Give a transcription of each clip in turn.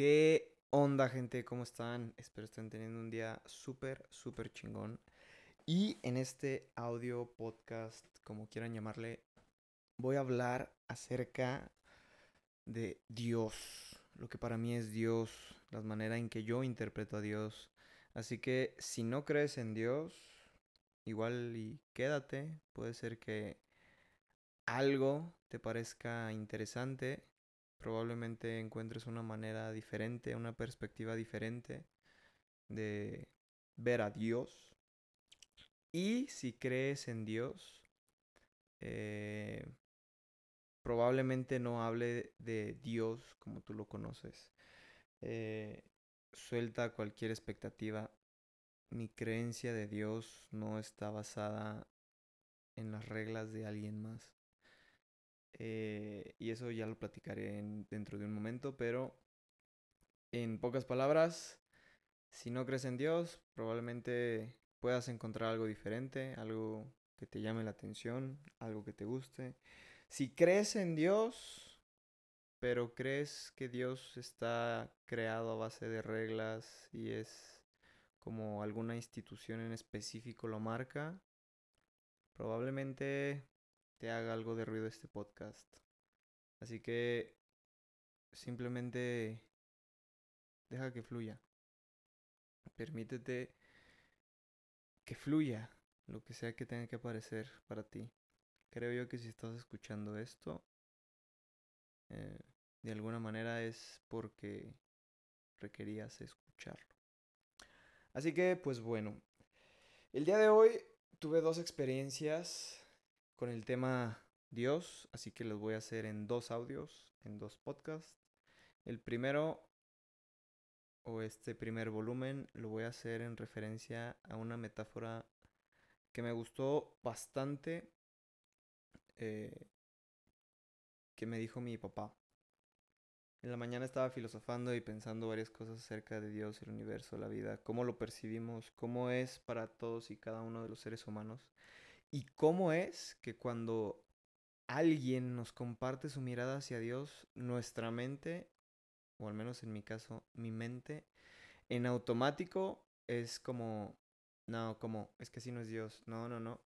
¿Qué onda, gente? ¿Cómo están? Espero estén teniendo un día súper, súper chingón. Y en este audio podcast, como quieran llamarle, voy a hablar acerca de Dios, lo que para mí es Dios, la manera en que yo interpreto a Dios. Así que si no crees en Dios, igual y quédate, puede ser que algo te parezca interesante probablemente encuentres una manera diferente, una perspectiva diferente de ver a Dios. Y si crees en Dios, eh, probablemente no hable de Dios como tú lo conoces. Eh, suelta cualquier expectativa. Mi creencia de Dios no está basada en las reglas de alguien más. Eh, y eso ya lo platicaré dentro de un momento, pero en pocas palabras, si no crees en Dios, probablemente puedas encontrar algo diferente, algo que te llame la atención, algo que te guste. Si crees en Dios, pero crees que Dios está creado a base de reglas y es como alguna institución en específico lo marca, probablemente te haga algo de ruido este podcast. Así que simplemente deja que fluya. Permítete que fluya lo que sea que tenga que aparecer para ti. Creo yo que si estás escuchando esto, eh, de alguna manera es porque requerías escucharlo. Así que, pues bueno, el día de hoy tuve dos experiencias con el tema Dios, así que los voy a hacer en dos audios, en dos podcasts. El primero, o este primer volumen, lo voy a hacer en referencia a una metáfora que me gustó bastante, eh, que me dijo mi papá. En la mañana estaba filosofando y pensando varias cosas acerca de Dios, el universo, la vida, cómo lo percibimos, cómo es para todos y cada uno de los seres humanos. Y cómo es que cuando alguien nos comparte su mirada hacia Dios, nuestra mente, o al menos en mi caso, mi mente, en automático es como, no, como, es que así no es Dios, no, no, no.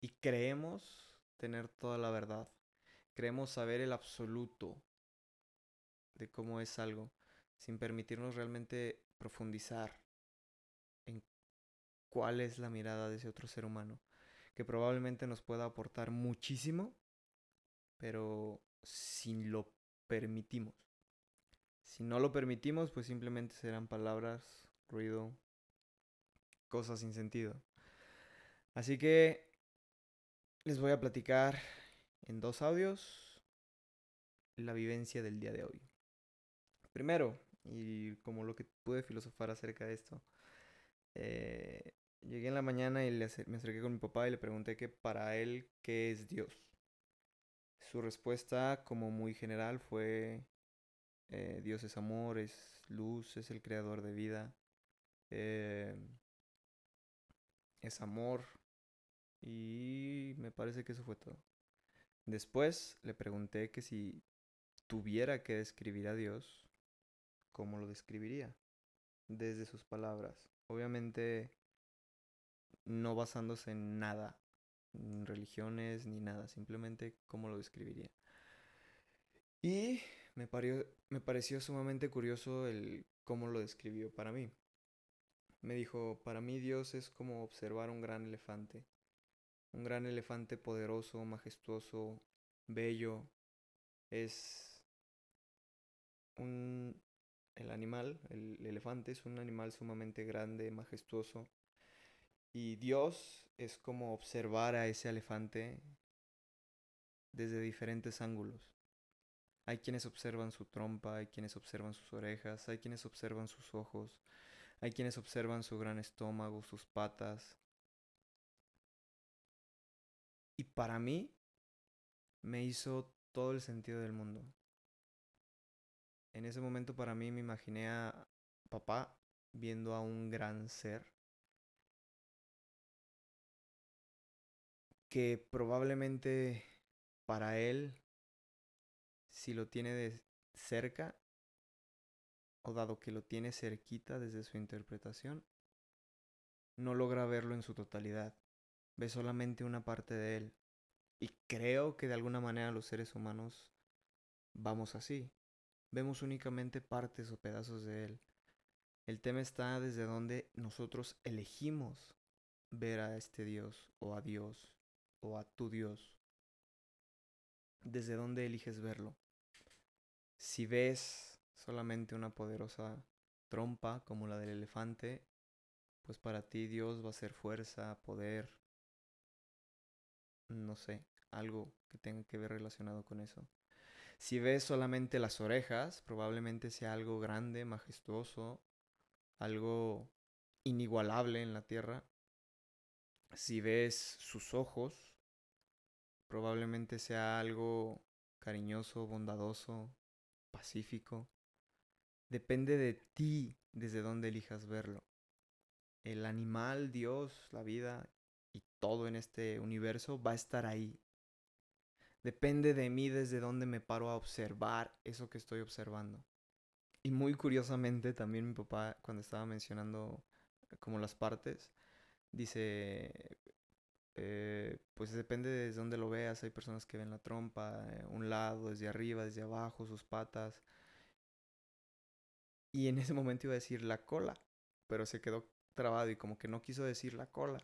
Y creemos tener toda la verdad, creemos saber el absoluto de cómo es algo, sin permitirnos realmente profundizar en cuál es la mirada de ese otro ser humano que probablemente nos pueda aportar muchísimo, pero si lo permitimos. Si no lo permitimos, pues simplemente serán palabras, ruido, cosas sin sentido. Así que les voy a platicar en dos audios la vivencia del día de hoy. Primero, y como lo que pude filosofar acerca de esto, eh, Llegué en la mañana y me acerqué con mi papá y le pregunté que para él, ¿qué es Dios? Su respuesta, como muy general, fue, eh, Dios es amor, es luz, es el creador de vida, eh, es amor, y me parece que eso fue todo. Después le pregunté que si tuviera que describir a Dios, ¿cómo lo describiría? Desde sus palabras. Obviamente no basándose en nada, en religiones ni nada, simplemente cómo lo describiría. Y me, me pareció sumamente curioso el cómo lo describió para mí. Me dijo, para mí Dios es como observar un gran elefante. Un gran elefante poderoso, majestuoso, bello. Es un... El animal, el elefante es un animal sumamente grande, majestuoso, y Dios es como observar a ese elefante desde diferentes ángulos. Hay quienes observan su trompa, hay quienes observan sus orejas, hay quienes observan sus ojos, hay quienes observan su gran estómago, sus patas. Y para mí me hizo todo el sentido del mundo. En ese momento para mí me imaginé a papá viendo a un gran ser que probablemente para él, si lo tiene de cerca, o dado que lo tiene cerquita desde su interpretación, no logra verlo en su totalidad, ve solamente una parte de él. Y creo que de alguna manera los seres humanos vamos así, vemos únicamente partes o pedazos de él. El tema está desde donde nosotros elegimos ver a este Dios o a Dios o a tu Dios. Desde dónde eliges verlo. Si ves solamente una poderosa trompa como la del elefante, pues para ti Dios va a ser fuerza, poder, no sé, algo que tenga que ver relacionado con eso. Si ves solamente las orejas, probablemente sea algo grande, majestuoso, algo inigualable en la tierra. Si ves sus ojos, probablemente sea algo cariñoso, bondadoso, pacífico. Depende de ti desde dónde elijas verlo. El animal, Dios, la vida y todo en este universo va a estar ahí. Depende de mí desde dónde me paro a observar eso que estoy observando. Y muy curiosamente también mi papá cuando estaba mencionando como las partes, dice, eh, pues depende de dónde lo veas, hay personas que ven la trompa, eh, un lado, desde arriba, desde abajo, sus patas. Y en ese momento iba a decir la cola, pero se quedó trabado y como que no quiso decir la cola.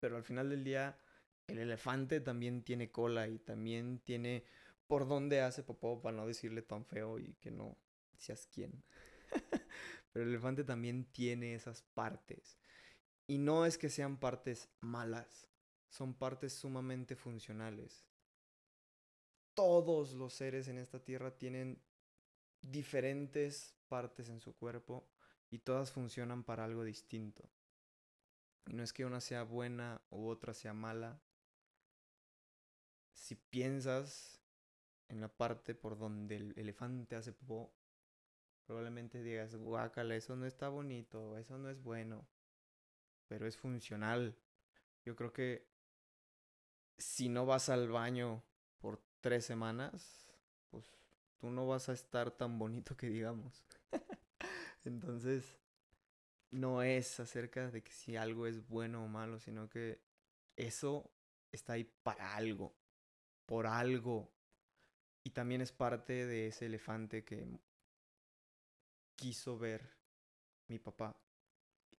Pero al final del día, el elefante también tiene cola y también tiene por dónde hace popó para no decirle tan feo y que no seas quien. Pero el elefante también tiene esas partes. Y no es que sean partes malas, son partes sumamente funcionales. Todos los seres en esta tierra tienen diferentes partes en su cuerpo y todas funcionan para algo distinto. No es que una sea buena u otra sea mala. Si piensas en la parte por donde el elefante hace popó, probablemente digas, guácala, eso no está bonito, eso no es bueno pero es funcional. Yo creo que si no vas al baño por tres semanas, pues tú no vas a estar tan bonito que digamos. Entonces, no es acerca de que si algo es bueno o malo, sino que eso está ahí para algo, por algo. Y también es parte de ese elefante que quiso ver mi papá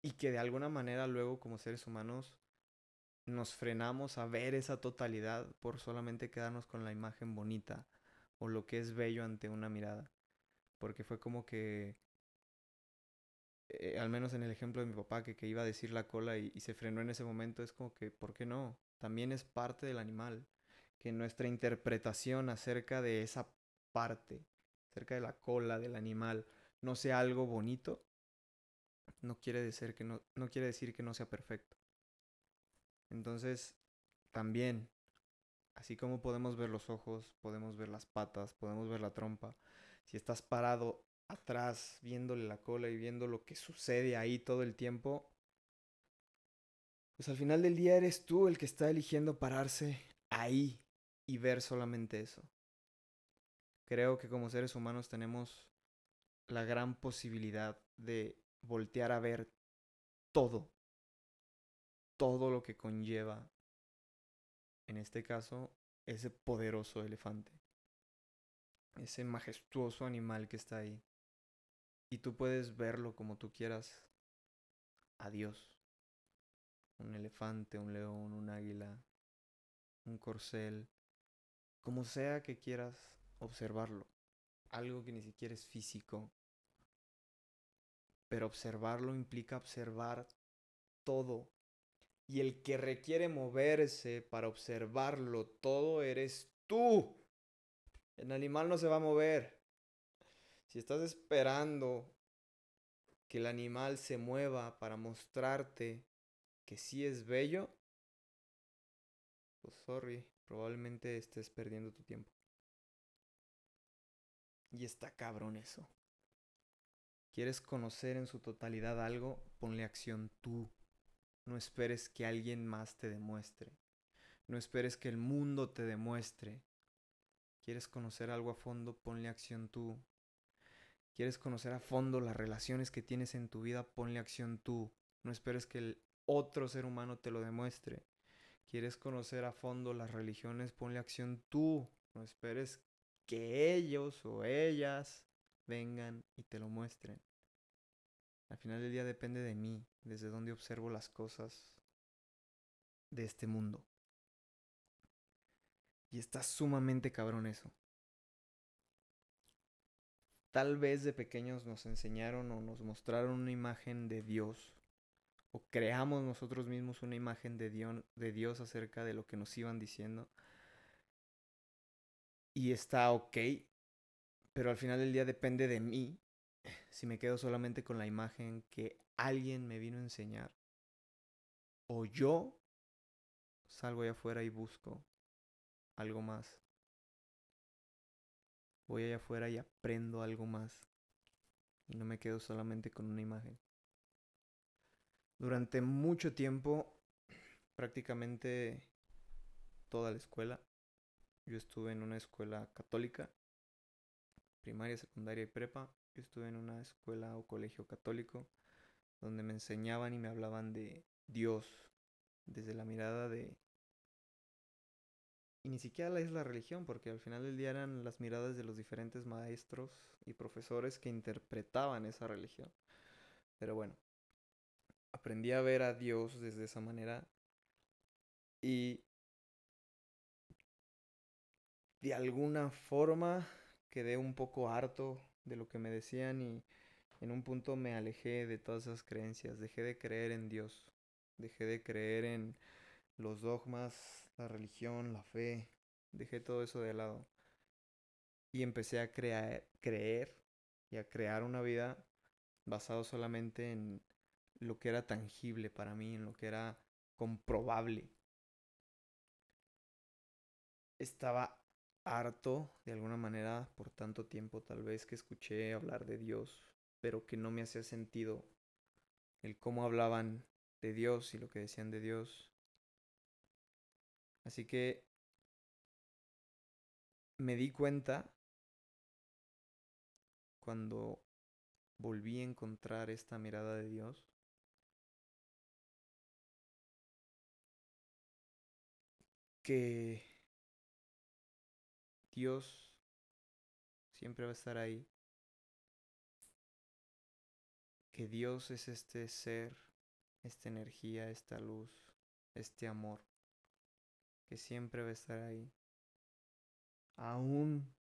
y que de alguna manera luego como seres humanos nos frenamos a ver esa totalidad por solamente quedarnos con la imagen bonita o lo que es bello ante una mirada. Porque fue como que, eh, al menos en el ejemplo de mi papá, que, que iba a decir la cola y, y se frenó en ese momento, es como que, ¿por qué no? También es parte del animal. Que nuestra interpretación acerca de esa parte, acerca de la cola del animal, no sea algo bonito, no quiere decir que no, no quiere decir que no sea perfecto. Entonces, también, así como podemos ver los ojos, podemos ver las patas, podemos ver la trompa, si estás parado atrás viéndole la cola y viendo lo que sucede ahí todo el tiempo, pues al final del día eres tú el que está eligiendo pararse ahí y ver solamente eso. Creo que como seres humanos tenemos la gran posibilidad de voltear a ver todo, todo lo que conlleva, en este caso, ese poderoso elefante, ese majestuoso animal que está ahí. Y tú puedes verlo como tú quieras. Adiós. Un elefante, un león, un águila, un corcel, como sea que quieras observarlo. Algo que ni siquiera es físico, pero observarlo implica observar todo. Y el que requiere moverse para observarlo todo eres tú. El animal no se va a mover. Si estás esperando que el animal se mueva para mostrarte que sí es bello, pues sorry, probablemente estés perdiendo tu tiempo. Y está cabrón eso. ¿Quieres conocer en su totalidad algo? Ponle acción tú. No esperes que alguien más te demuestre. No esperes que el mundo te demuestre. ¿Quieres conocer algo a fondo? Ponle acción tú. Quieres conocer a fondo las relaciones que tienes en tu vida, ponle acción tú. No esperes que el otro ser humano te lo demuestre. Quieres conocer a fondo las religiones, ponle acción tú. No esperes que ellos o ellas vengan y te lo muestren. Al final del día depende de mí, desde donde observo las cosas de este mundo. Y está sumamente cabrón eso. Tal vez de pequeños nos enseñaron o nos mostraron una imagen de Dios. O creamos nosotros mismos una imagen de Dios, de Dios acerca de lo que nos iban diciendo. Y está ok. Pero al final del día depende de mí si me quedo solamente con la imagen que alguien me vino a enseñar. O yo salgo allá afuera y busco algo más. Voy allá afuera y aprendo algo más. Y no me quedo solamente con una imagen. Durante mucho tiempo, prácticamente toda la escuela, yo estuve en una escuela católica, primaria, secundaria y prepa. Yo estuve en una escuela o colegio católico donde me enseñaban y me hablaban de Dios desde la mirada de y ni siquiera es la religión, porque al final del día eran las miradas de los diferentes maestros y profesores que interpretaban esa religión. Pero bueno, aprendí a ver a Dios desde esa manera y de alguna forma quedé un poco harto de lo que me decían y en un punto me alejé de todas esas creencias, dejé de creer en Dios, dejé de creer en los dogmas la religión, la fe, dejé todo eso de lado. Y empecé a crear, creer y a crear una vida basado solamente en lo que era tangible para mí, en lo que era comprobable. Estaba harto de alguna manera por tanto tiempo tal vez que escuché hablar de Dios, pero que no me hacía sentido el cómo hablaban de Dios y lo que decían de Dios. Así que me di cuenta cuando volví a encontrar esta mirada de Dios que Dios siempre va a estar ahí, que Dios es este ser, esta energía, esta luz, este amor que siempre va a estar ahí. Aún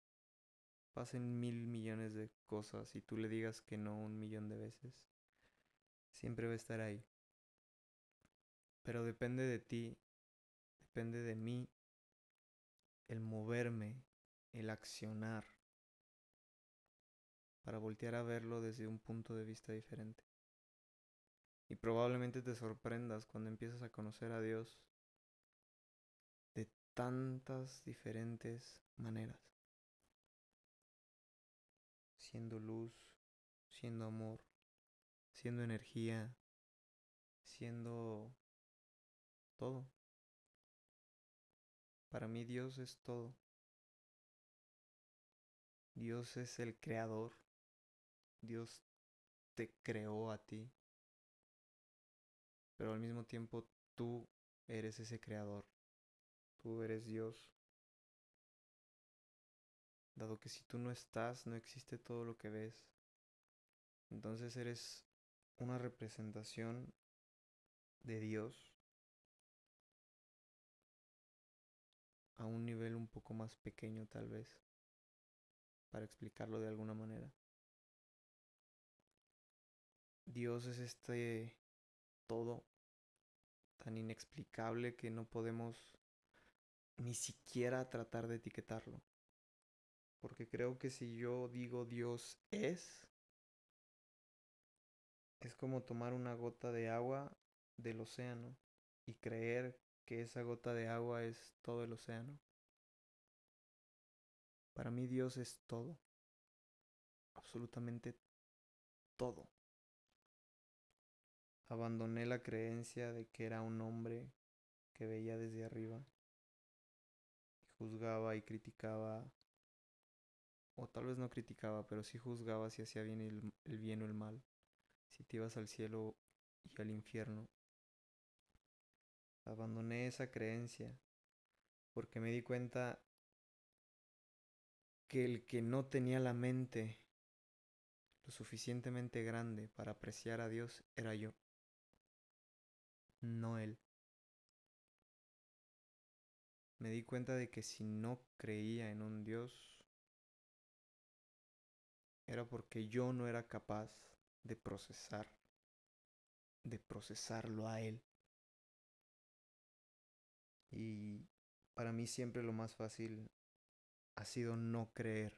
pasen mil millones de cosas y tú le digas que no un millón de veces, siempre va a estar ahí. Pero depende de ti, depende de mí, el moverme, el accionar, para voltear a verlo desde un punto de vista diferente. Y probablemente te sorprendas cuando empiezas a conocer a Dios tantas diferentes maneras. Siendo luz, siendo amor, siendo energía, siendo todo. Para mí Dios es todo. Dios es el creador. Dios te creó a ti. Pero al mismo tiempo tú eres ese creador. Tú eres Dios. Dado que si tú no estás, no existe todo lo que ves. Entonces eres una representación de Dios a un nivel un poco más pequeño tal vez, para explicarlo de alguna manera. Dios es este todo tan inexplicable que no podemos ni siquiera tratar de etiquetarlo. Porque creo que si yo digo Dios es, es como tomar una gota de agua del océano y creer que esa gota de agua es todo el océano. Para mí Dios es todo, absolutamente todo. Abandoné la creencia de que era un hombre que veía desde arriba juzgaba y criticaba o tal vez no criticaba, pero sí juzgaba si hacía bien el, el bien o el mal, si te ibas al cielo y al infierno. Abandoné esa creencia porque me di cuenta que el que no tenía la mente lo suficientemente grande para apreciar a Dios era yo, no Él. Me di cuenta de que si no creía en un Dios, era porque yo no era capaz de procesar, de procesarlo a Él. Y para mí siempre lo más fácil ha sido no creer.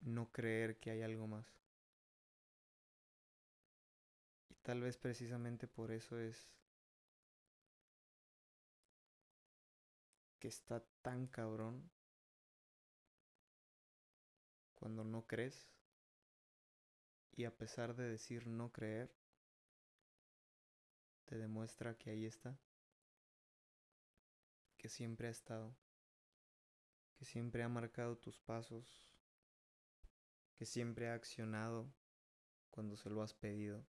No creer que hay algo más. Y tal vez precisamente por eso es que está tan cabrón cuando no crees. Y a pesar de decir no creer, te demuestra que ahí está, que siempre ha estado, que siempre ha marcado tus pasos, que siempre ha accionado cuando se lo has pedido.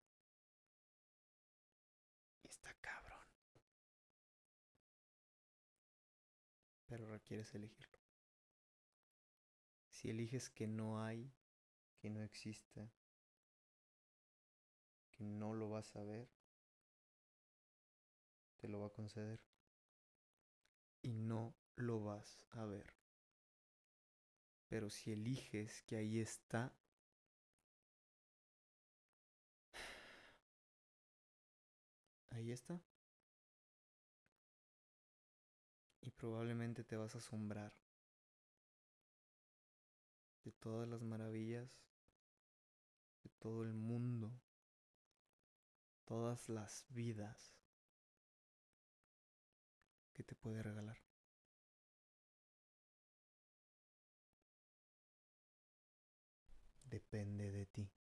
Y está cabrón. Pero requieres elegirlo. Si eliges que no hay, que no exista, que no lo vas a ver, te lo va a conceder. Y no lo vas a ver. Pero si eliges que ahí está, ahí está. Y probablemente te vas a asombrar de todas las maravillas de todo el mundo, todas las vidas que te puede regalar. depende de ti.